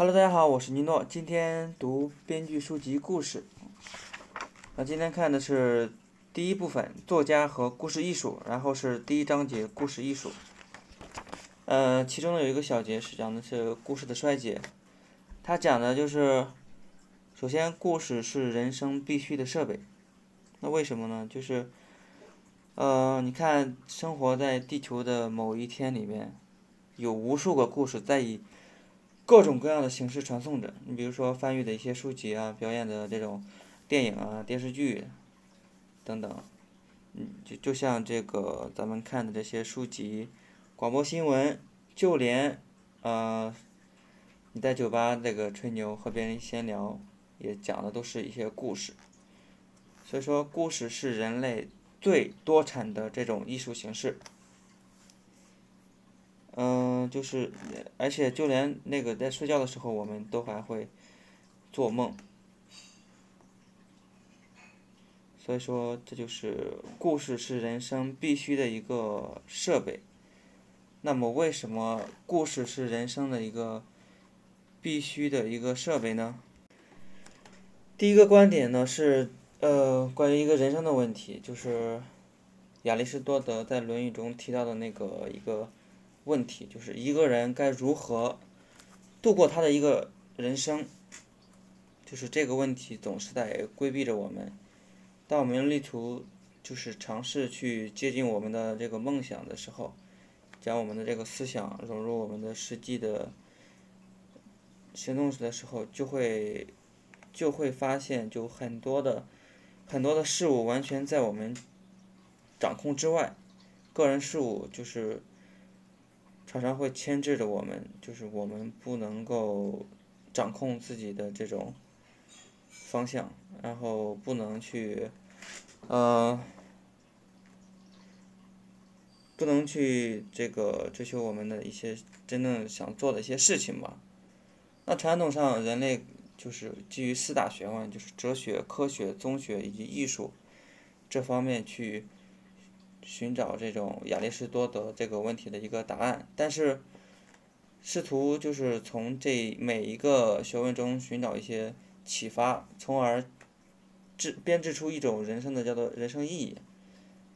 Hello，大家好，我是尼诺，今天读编剧书籍故事。那今天看的是第一部分作家和故事艺术，然后是第一章节故事艺术。呃，其中呢有一个小节是讲的是故事的衰竭，它讲的就是，首先故事是人生必须的设备。那为什么呢？就是，呃，你看生活在地球的某一天里面，有无数个故事在以各种各样的形式传送着。你比如说翻阅的一些书籍啊，表演的这种电影啊、电视剧等等，嗯，就就像这个咱们看的这些书籍、广播新闻，就连呃你在酒吧这个吹牛和别人闲聊，也讲的都是一些故事。所以说，故事是人类最多产的这种艺术形式。嗯，就是，而且就连那个在睡觉的时候，我们都还会做梦。所以说，这就是故事是人生必须的一个设备。那么，为什么故事是人生的一个必须的一个设备呢？第一个观点呢是，呃，关于一个人生的问题，就是亚里士多德在《论语》中提到的那个一个问题，就是一个人该如何度过他的一个人生。就是这个问题总是在规避着我们。当我们力图就是尝试去接近我们的这个梦想的时候，将我们的这个思想融入我们的实际的行动时的时候，就会就会发现，就很多的很多的事物完全在我们掌控之外，个人事物就是常常会牵制着我们，就是我们不能够掌控自己的这种方向，然后不能去。呃，不能去这个追求我们的一些真正想做的一些事情吧。那传统上人类就是基于四大学问，就是哲学、科学、宗学以及艺术这方面去寻找这种亚里士多德这个问题的一个答案，但是试图就是从这每一个学问中寻找一些启发，从而。制编制出一种人生的叫做人生意义，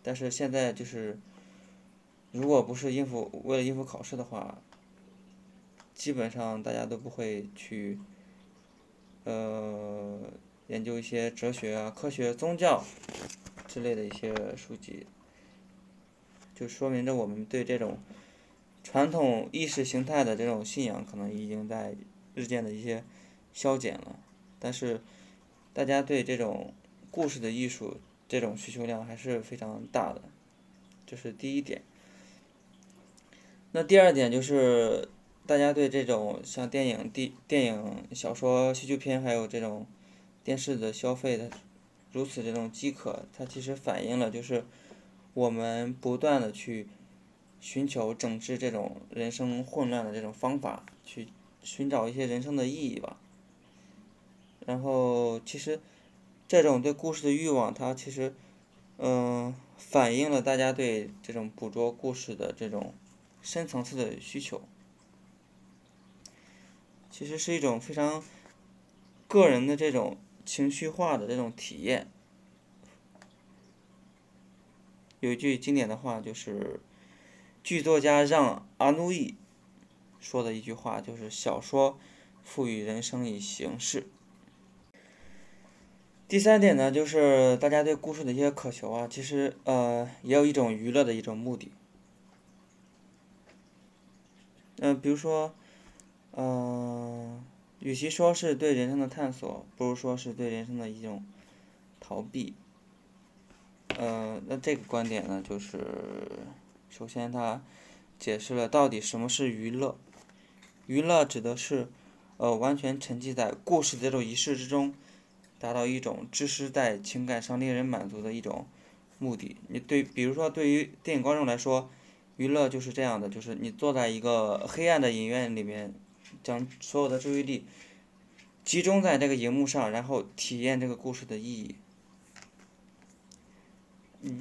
但是现在就是，如果不是应付为了应付考试的话，基本上大家都不会去，呃，研究一些哲学啊、科学、宗教之类的一些书籍，就说明着我们对这种传统意识形态的这种信仰可能已经在日渐的一些消减了，但是。大家对这种故事的艺术这种需求量还是非常大的，这是第一点。那第二点就是大家对这种像电影、电电影、小说、戏剧片还有这种电视的消费的如此这种饥渴，它其实反映了就是我们不断的去寻求整治这种人生混乱的这种方法，去寻找一些人生的意义吧。然后，其实这种对故事的欲望，它其实，嗯，反映了大家对这种捕捉故事的这种深层次的需求。其实是一种非常个人的这种情绪化的这种体验。有一句经典的话，就是剧作家让阿努伊说的一句话，就是小说赋予人生以形式。第三点呢，就是大家对故事的一些渴求啊，其实呃也有一种娱乐的一种目的。嗯、比如说，嗯、与其说是对人生的探索，不如说是对人生的一种逃避。呃，那这个观点呢，就是首先它解释了到底什么是娱乐。娱乐指的是呃完全沉浸在故事的这种仪式之中。达到一种知识在情感上令人满足的一种目的。你对，比如说对于电影观众来说，娱乐就是这样的，就是你坐在一个黑暗的影院里面，将所有的注意力集中在这个荧幕上，然后体验这个故事的意义。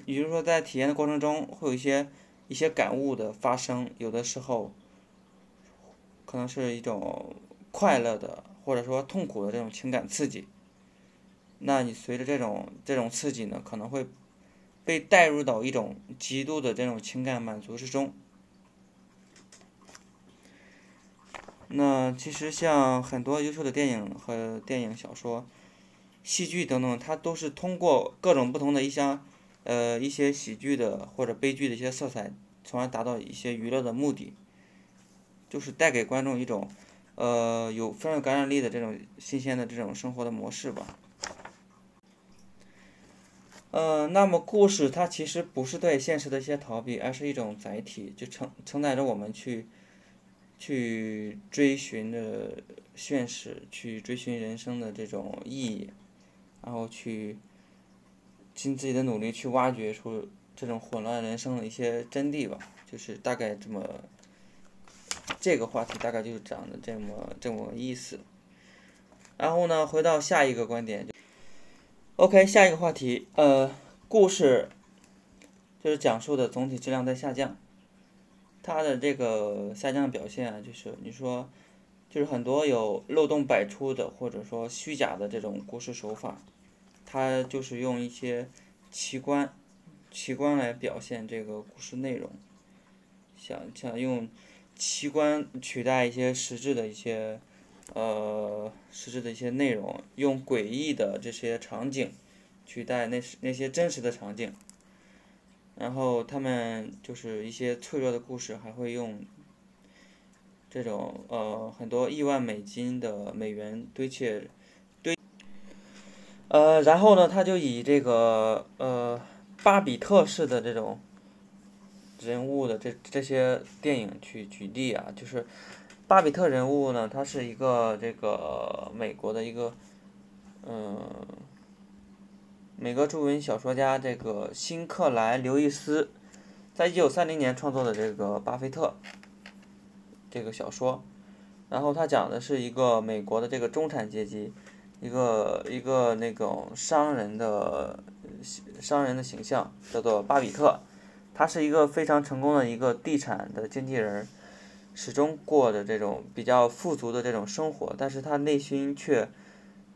也就是说，在体验的过程中，会有一些一些感悟的发生，有的时候可能是一种快乐的或者说痛苦的这种情感刺激，那你随着这种这种刺激呢，可能会被带入到一种极度的这种情感满足之中。那其实像很多优秀的电影和电影、小说、戏剧等等，它都是通过各种不同的一些呃一些喜剧的或者悲剧的一些色彩，从而达到一些娱乐的目的，就是带给观众一种呃有非常有感染力的这种新鲜的这种生活的模式吧。呃，那么故事它其实不是对现实的一些逃避，而是一种载体，就承承载着我们去。去追寻的现实，去追寻人生的这种意义，然后去尽自己的努力去挖掘出这种混乱人生的一些真谛吧，就是大概这么，这个话题大概就是讲的这么这么意思。然后呢，回到下一个观点，OK，下一个话题，呃，故事就是讲述的总体质量在下降。它的这个下降表现啊，就是你说，就是很多有漏洞百出的，或者说虚假的这种故事手法，他就是用一些奇观，奇观来表现这个故事内容，想想用奇观取代一些实质的一些，呃，实质的一些内容，用诡异的这些场景取代那那些真实的场景。然后他们就是一些脆弱的故事，还会用这种呃很多亿万美金的美元堆砌，呃，然后呢，他就以这个呃巴比特式的这种人物的这这些电影去举例啊，就是巴比特人物呢，他是一个这个美国的一个嗯。美国著名小说家这个辛克莱·刘易斯，在一九三零年创作的这个《巴菲特》这个小说，然后他讲的是一个美国的这个中产阶级，一个一个那种商人的商人的形象，叫做巴比特，他是一个非常成功的一个地产的经纪人，始终过着这种比较富足的这种生活，但是他内心却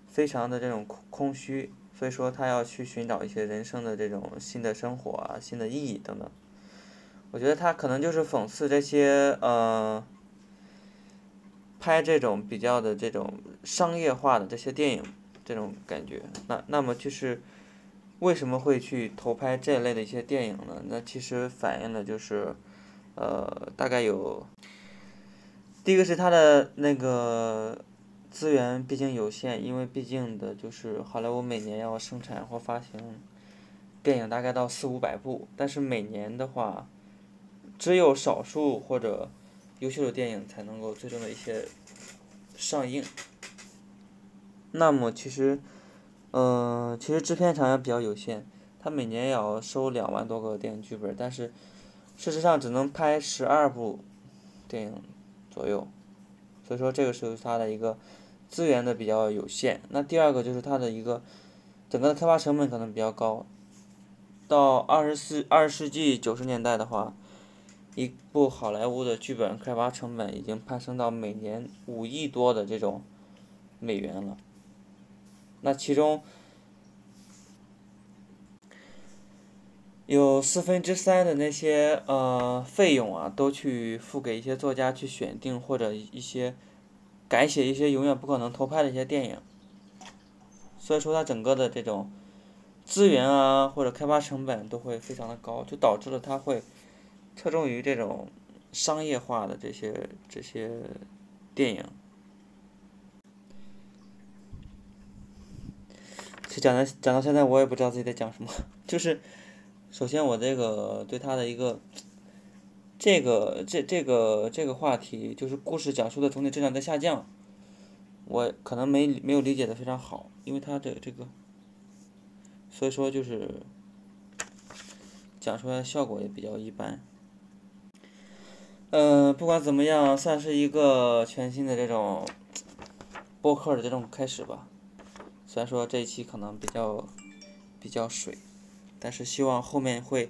非常的这种空空虚。所以说，他要去寻找一些人生的这种新的生活啊、新的意义等等。我觉得他可能就是讽刺这些呃，拍这种比较的这种商业化的这些电影这种感觉。那那么就是为什么会去投拍这类的一些电影呢？那其实反映的就是呃，大概有第一个是他的那个。资源毕竟有限，因为毕竟的就是好莱坞每年要生产或发行电影大概到四五百部，但是每年的话，只有少数或者优秀的电影才能够最终的一些上映。那么其实，嗯，其实制片厂也比较有限，他每年要收两万多个电影剧本，但是事实上只能拍十二部电影左右，所以说这个是他的一个。资源的比较有限，那第二个就是它的一个整个的开发成本可能比较高。到二十四二十世纪九十年代的话，一部好莱坞的剧本开发成本已经攀升到每年五亿多的这种美元了。那其中有四分之三的那些呃费用啊，都去付给一些作家去选定或者一些。改写一些永远不可能投拍的一些电影，所以说它整个的这种资源啊或者开发成本都会非常的高，就导致了它会侧重于这种商业化的这些这些电影。其实讲到讲到现在，我也不知道自己在讲什么，就是首先我这个对他的一个。这个这这个这个话题就是故事讲述的总体质量在下降，我可能没没有理解的非常好，因为他的这个，所以说就是讲出来效果也比较一般。嗯，不管怎么样，算是一个全新的这种播客的这种开始吧。虽然说这一期可能比较比较水，但是希望后面会。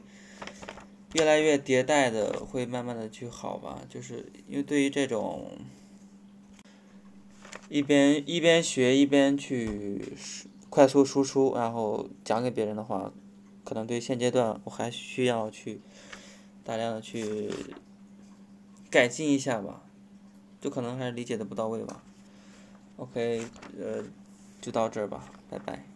越来越迭代的，会慢慢的去好吧，就是因为对于这种，一边一边学一边去快速输出，然后讲给别人的话，可能对现阶段我还需要去大量的去改进一下吧，就可能还是理解的不到位吧。OK，呃，就到这儿吧，拜拜。